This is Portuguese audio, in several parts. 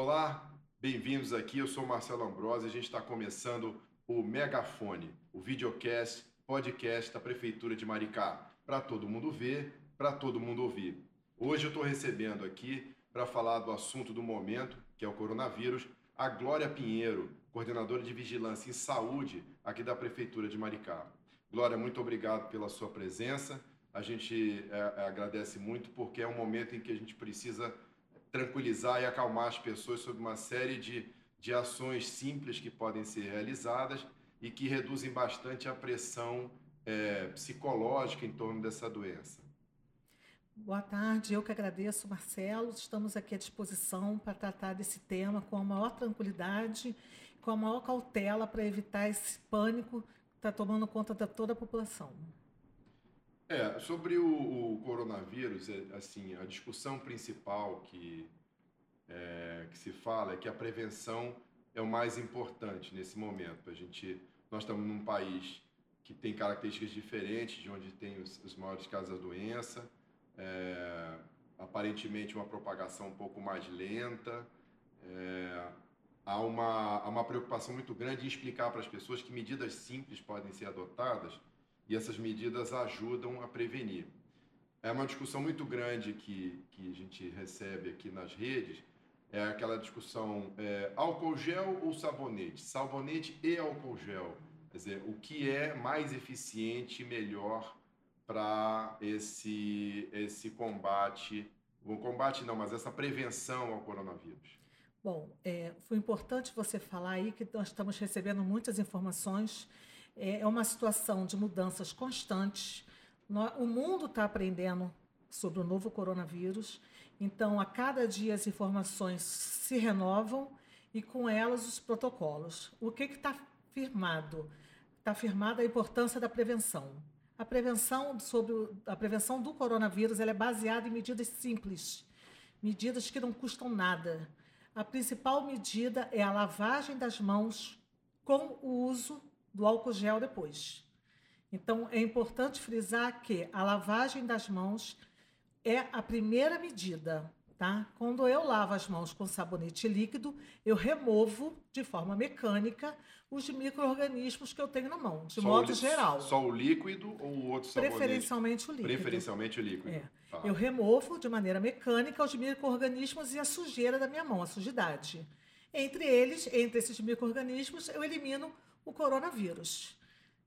Olá, bem-vindos aqui. Eu sou Marcelo Ambrosi. A gente está começando o Megafone, o videocast, podcast da Prefeitura de Maricá, para todo mundo ver, para todo mundo ouvir. Hoje eu estou recebendo aqui para falar do assunto do momento, que é o coronavírus, a Glória Pinheiro, coordenadora de Vigilância em Saúde aqui da Prefeitura de Maricá. Glória, muito obrigado pela sua presença. A gente é, agradece muito porque é um momento em que a gente precisa tranquilizar e acalmar as pessoas sobre uma série de, de ações simples que podem ser realizadas e que reduzem bastante a pressão é, psicológica em torno dessa doença. Boa tarde, eu que agradeço, Marcelo. Estamos aqui à disposição para tratar desse tema com a maior tranquilidade, com a maior cautela para evitar esse pânico que está tomando conta de toda a população. É, sobre o, o coronavírus, é, assim, a discussão principal que, é, que se fala é que a prevenção é o mais importante nesse momento. A gente, nós estamos num país que tem características diferentes, de onde tem os, os maiores casos da doença, é, aparentemente uma propagação um pouco mais lenta. É, há, uma, há uma preocupação muito grande em explicar para as pessoas que medidas simples podem ser adotadas e essas medidas ajudam a prevenir. É uma discussão muito grande que, que a gente recebe aqui nas redes, é aquela discussão é, álcool gel ou sabonete, sabonete e álcool gel. Quer dizer, o que é mais eficiente e melhor para esse, esse combate, o combate não, mas essa prevenção ao coronavírus? Bom, é, foi importante você falar aí que nós estamos recebendo muitas informações é, é uma situação de mudanças constantes. O mundo está aprendendo sobre o novo coronavírus, então a cada dia as informações se renovam e com elas os protocolos. O que está firmado? Está firmada a importância da prevenção. A prevenção sobre a prevenção do coronavírus é baseada em medidas simples, medidas que não custam nada. A principal medida é a lavagem das mãos com o uso do álcool gel depois. Então, é importante frisar que a lavagem das mãos é a primeira medida, tá? Quando eu lavo as mãos com sabonete líquido, eu removo de forma mecânica os micro-organismos que eu tenho na mão, de só modo o, geral. Só o líquido ou o outro sabonete? Preferencialmente o líquido. Preferencialmente o líquido. É. Tá. Eu removo de maneira mecânica os micro-organismos e a sujeira da minha mão, a sujidade. Entre eles, entre esses micro-organismos, eu elimino o coronavírus.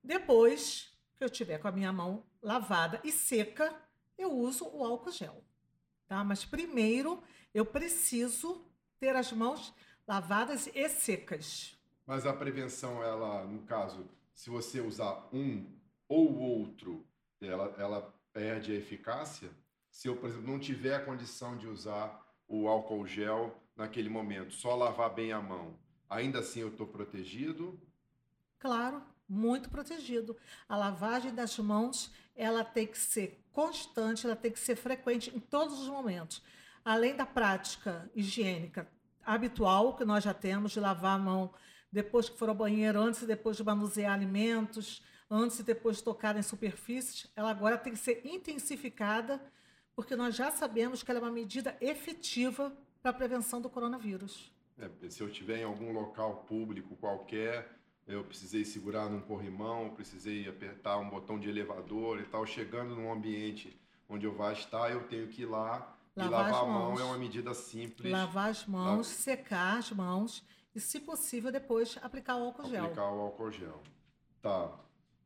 Depois que eu tiver com a minha mão lavada e seca, eu uso o álcool gel. Tá? Mas primeiro eu preciso ter as mãos lavadas e secas. Mas a prevenção, ela, no caso, se você usar um ou outro, ela, ela perde a eficácia? Se eu, por exemplo, não tiver a condição de usar o álcool gel naquele momento, só lavar bem a mão, ainda assim eu estou protegido? Claro, muito protegido. A lavagem das mãos, ela tem que ser constante, ela tem que ser frequente em todos os momentos. Além da prática higiênica habitual que nós já temos de lavar a mão depois que for ao banheiro, antes e depois de manusear alimentos, antes e depois de tocar em superfícies, ela agora tem que ser intensificada, porque nós já sabemos que ela é uma medida efetiva para a prevenção do coronavírus. É, se eu estiver em algum local público qualquer, eu precisei segurar num corrimão, precisei apertar um botão de elevador e tal. Chegando num ambiente onde eu vá estar, eu tenho que ir lá lavar e lavar a mão é uma medida simples. Lavar as mãos, La... secar as mãos e, se possível, depois aplicar o álcool gel. Aplicar o álcool gel. Tá.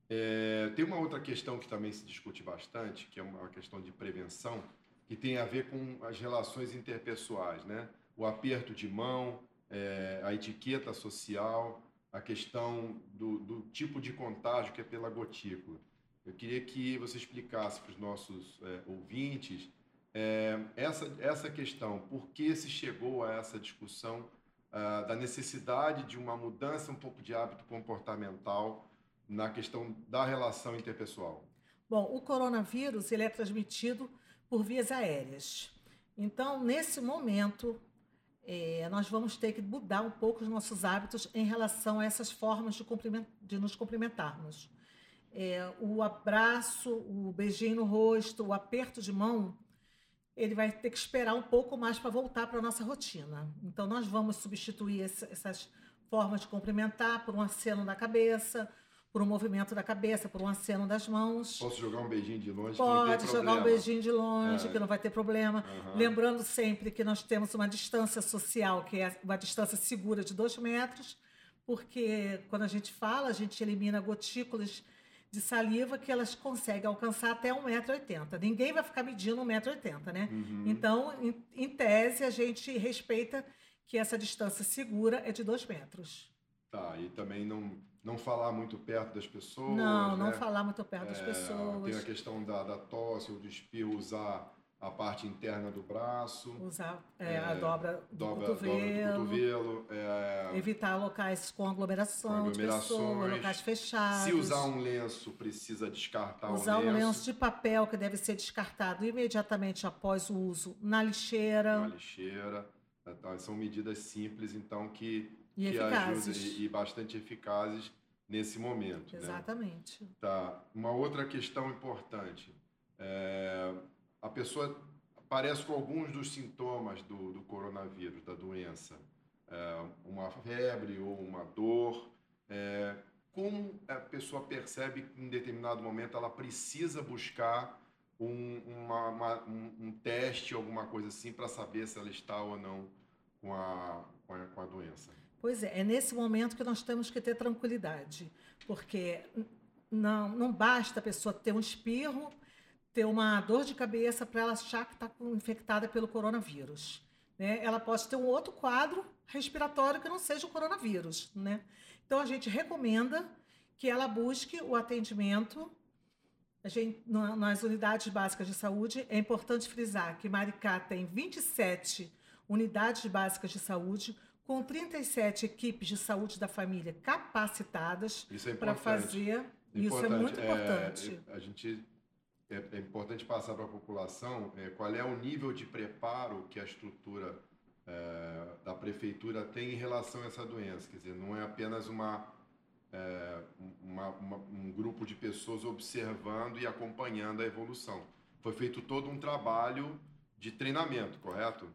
É, tem uma outra questão que também se discute bastante, que é uma questão de prevenção, que tem a ver com as relações interpessoais, né? O aperto de mão, é, a etiqueta social, a questão do, do, tipo de contágio que é pela gotícula. Eu queria que você explicasse para os nossos é, ouvintes é, essa, essa questão, por que se chegou a essa discussão uh, da necessidade de uma mudança um pouco de hábito comportamental na questão da relação interpessoal. Bom, o coronavírus ele é transmitido por vias aéreas. Então, nesse momento, é, nós vamos ter que mudar um pouco os nossos hábitos em relação a essas formas de, de nos cumprimentarmos. É, o abraço, o beijinho no rosto, o aperto de mão, ele vai ter que esperar um pouco mais para voltar para a nossa rotina. Então, nós vamos substituir essas formas de cumprimentar por um aceno da cabeça, por um movimento da cabeça, por um aceno das mãos. Posso jogar um beijinho de longe? Pode jogar um beijinho de longe, é. que não vai ter problema. Uhum. Lembrando sempre que nós temos uma distância social, que é uma distância segura de dois metros, porque quando a gente fala, a gente elimina gotículas de saliva que elas conseguem alcançar até 1,80m. Ninguém vai ficar medindo 1,80m, né? Uhum. Então, em, em, tese, a gente respeita que essa distância segura é de 2 metros. Tá, e também não, não falar muito perto das pessoas. Não, né? não falar muito perto é, das pessoas. Tem a questão da, da tosse ou do espirro, usar a parte interna do braço. Usar é, é, a dobra do dobra, cotovelo. Dobra do cotovelo é, evitar locais com aglomeração com aglomerações, de pessoas, locais fechados. Se usar um lenço, precisa descartar usar o lenço. Usar um lenço de papel que deve ser descartado imediatamente após o uso na lixeira. Na lixeira. Então, são medidas simples, então, que, e que eficazes. e, e bastante eficazes nesse momento. Né? Exatamente. Né? Tá. Uma outra questão importante. É, a pessoa aparece com alguns dos sintomas do, do coronavírus, da doença. É, uma febre ou uma dor. É, como a pessoa percebe que em determinado momento ela precisa buscar um, uma, uma, um, um, teste, alguma coisa assim, para saber se ela está ou não com a, com a, com a doença? Pois é, é nesse momento que nós temos que ter tranquilidade, porque não, não basta a pessoa ter um espirro ter uma dor de cabeça para ela achar que está infectada pelo coronavírus. Né? Ela pode ter um outro quadro respiratório que não seja o coronavírus. Né? Então, a gente recomenda que ela busque o atendimento. Gente, nas unidades básicas de saúde, é importante frisar que Maricá tem 27 unidades básicas de saúde, com 37 equipes de saúde da família capacitadas é para fazer. Importante. Isso é muito importante. É, a gente é, é importante passar para a população é, qual é o nível de preparo que a estrutura é, da prefeitura tem em relação a essa doença. Quer dizer, não é apenas uma, é, uma, uma, um grupo de pessoas observando e acompanhando a evolução. Foi feito todo um trabalho de treinamento, correto?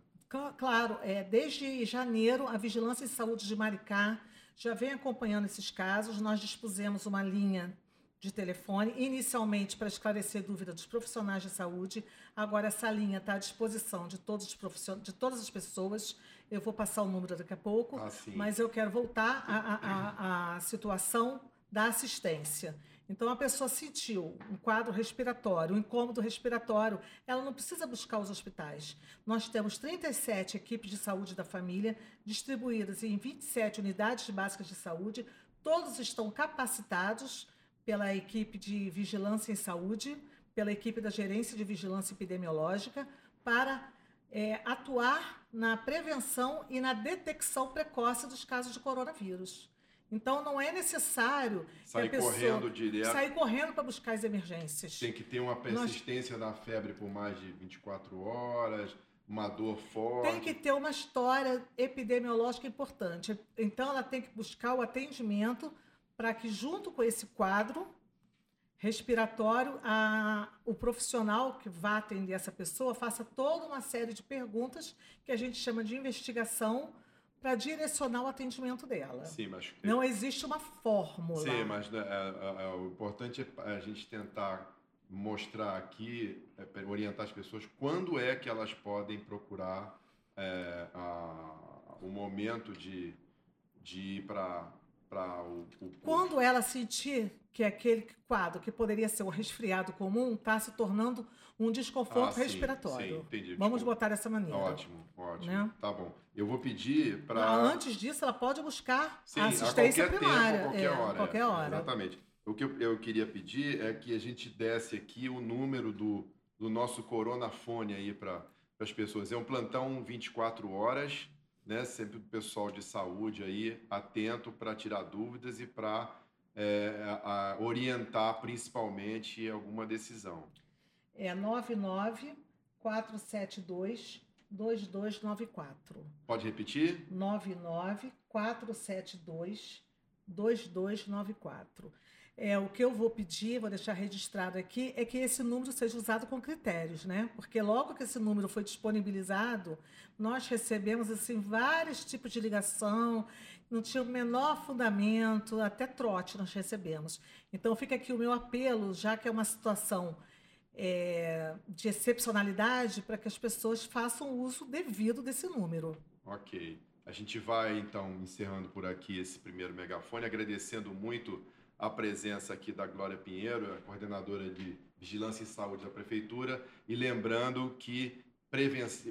Claro, é, desde janeiro, a Vigilância em Saúde de Maricá já vem acompanhando esses casos. Nós dispusemos uma linha de telefone, inicialmente para esclarecer dúvida dos profissionais de saúde. Agora essa linha está à disposição de todos os profissionais, de todas as pessoas. Eu vou passar o número daqui a pouco, ah, mas eu quero voltar à, à, à situação da assistência. Então, a pessoa sentiu um quadro respiratório, um incômodo respiratório, ela não precisa buscar os hospitais. Nós temos 37 equipes de saúde da família distribuídas em 27 unidades básicas de saúde, todos estão capacitados pela equipe de vigilância em saúde, pela equipe da gerência de vigilância epidemiológica, para é, atuar na prevenção e na detecção precoce dos casos de coronavírus. Então não é necessário sair correndo direto. Sair correndo para buscar as emergências. Tem que ter uma persistência Nós... da febre por mais de 24 horas, uma dor forte. Tem que ter uma história epidemiológica importante. Então ela tem que buscar o atendimento para que, junto com esse quadro respiratório, a, o profissional que vai atender essa pessoa faça toda uma série de perguntas que a gente chama de investigação para direcionar o atendimento dela. Sim, mas não existe uma fórmula. Sim, mas né, é, é, é, o importante é a gente tentar mostrar aqui, é, orientar as pessoas quando é que elas podem procurar é, o momento de, de ir para para o, o, Quando ela sentir que aquele quadro que poderia ser um resfriado comum está se tornando um desconforto ah, respiratório. Sim, entendi. Vamos botar dessa maneira. Ótimo, ótimo. Né? Tá bom. Eu vou pedir para. Antes disso, ela pode buscar sim, assistência a primária. Tempo, qualquer é, hora. Qualquer é, hora. Exatamente. O que eu, eu, queria pedir é que a gente desse aqui o número do, do nosso coronafone aí para as pessoas. É um plantão 24 horas né? Sempre o pessoal de saúde aí atento para tirar dúvidas e para é, orientar principalmente alguma decisão. É 99 472 2294. Pode repetir? 99 472 2294. É, o que eu vou pedir, vou deixar registrado aqui, é que esse número seja usado com critérios, né? Porque logo que esse número foi disponibilizado, nós recebemos assim vários tipos de ligação, não tinha o menor fundamento, até trote nós recebemos. Então fica aqui o meu apelo, já que é uma situação é, de excepcionalidade, para que as pessoas façam uso devido desse número. Ok. A gente vai então encerrando por aqui esse primeiro megafone, agradecendo muito a presença aqui da Glória Pinheiro, a coordenadora de Vigilância e Saúde da Prefeitura, e lembrando que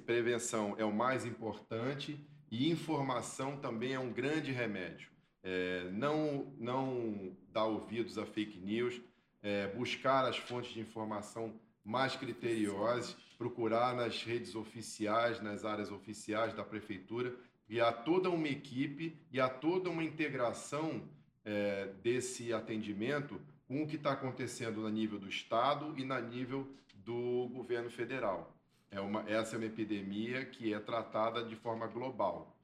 prevenção é o mais importante e informação também é um grande remédio. É, não, não dar ouvidos a fake news, é, buscar as fontes de informação mais criteriosas, procurar nas redes oficiais, nas áreas oficiais da prefeitura, e há toda uma equipe e há toda uma integração é, desse atendimento com o que está acontecendo no nível do Estado e na nível do governo federal. É uma, essa é uma epidemia que é tratada de forma global,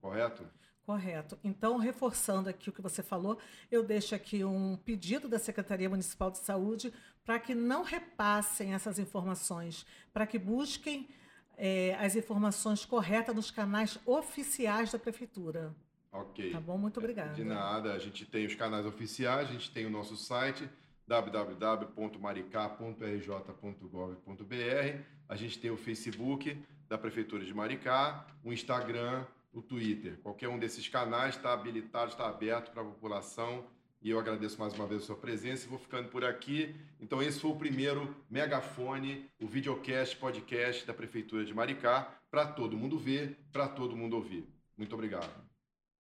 correto? Correto. Então, reforçando aqui o que você falou, eu deixo aqui um pedido da Secretaria Municipal de Saúde para que não repassem essas informações, para que busquem é, as informações corretas nos canais oficiais da Prefeitura. Ok. Tá bom? Muito obrigada. De nada. A gente tem os canais oficiais, a gente tem o nosso site www.maricá.rj.gov.br. A gente tem o Facebook da Prefeitura de Maricá, o Instagram, o Twitter. Qualquer um desses canais está habilitado, está aberto para a população. E eu agradeço mais uma vez a sua presença e vou ficando por aqui. Então, esse foi o primeiro megafone, o videocast, podcast da Prefeitura de Maricá, para todo mundo ver, para todo mundo ouvir. Muito obrigado.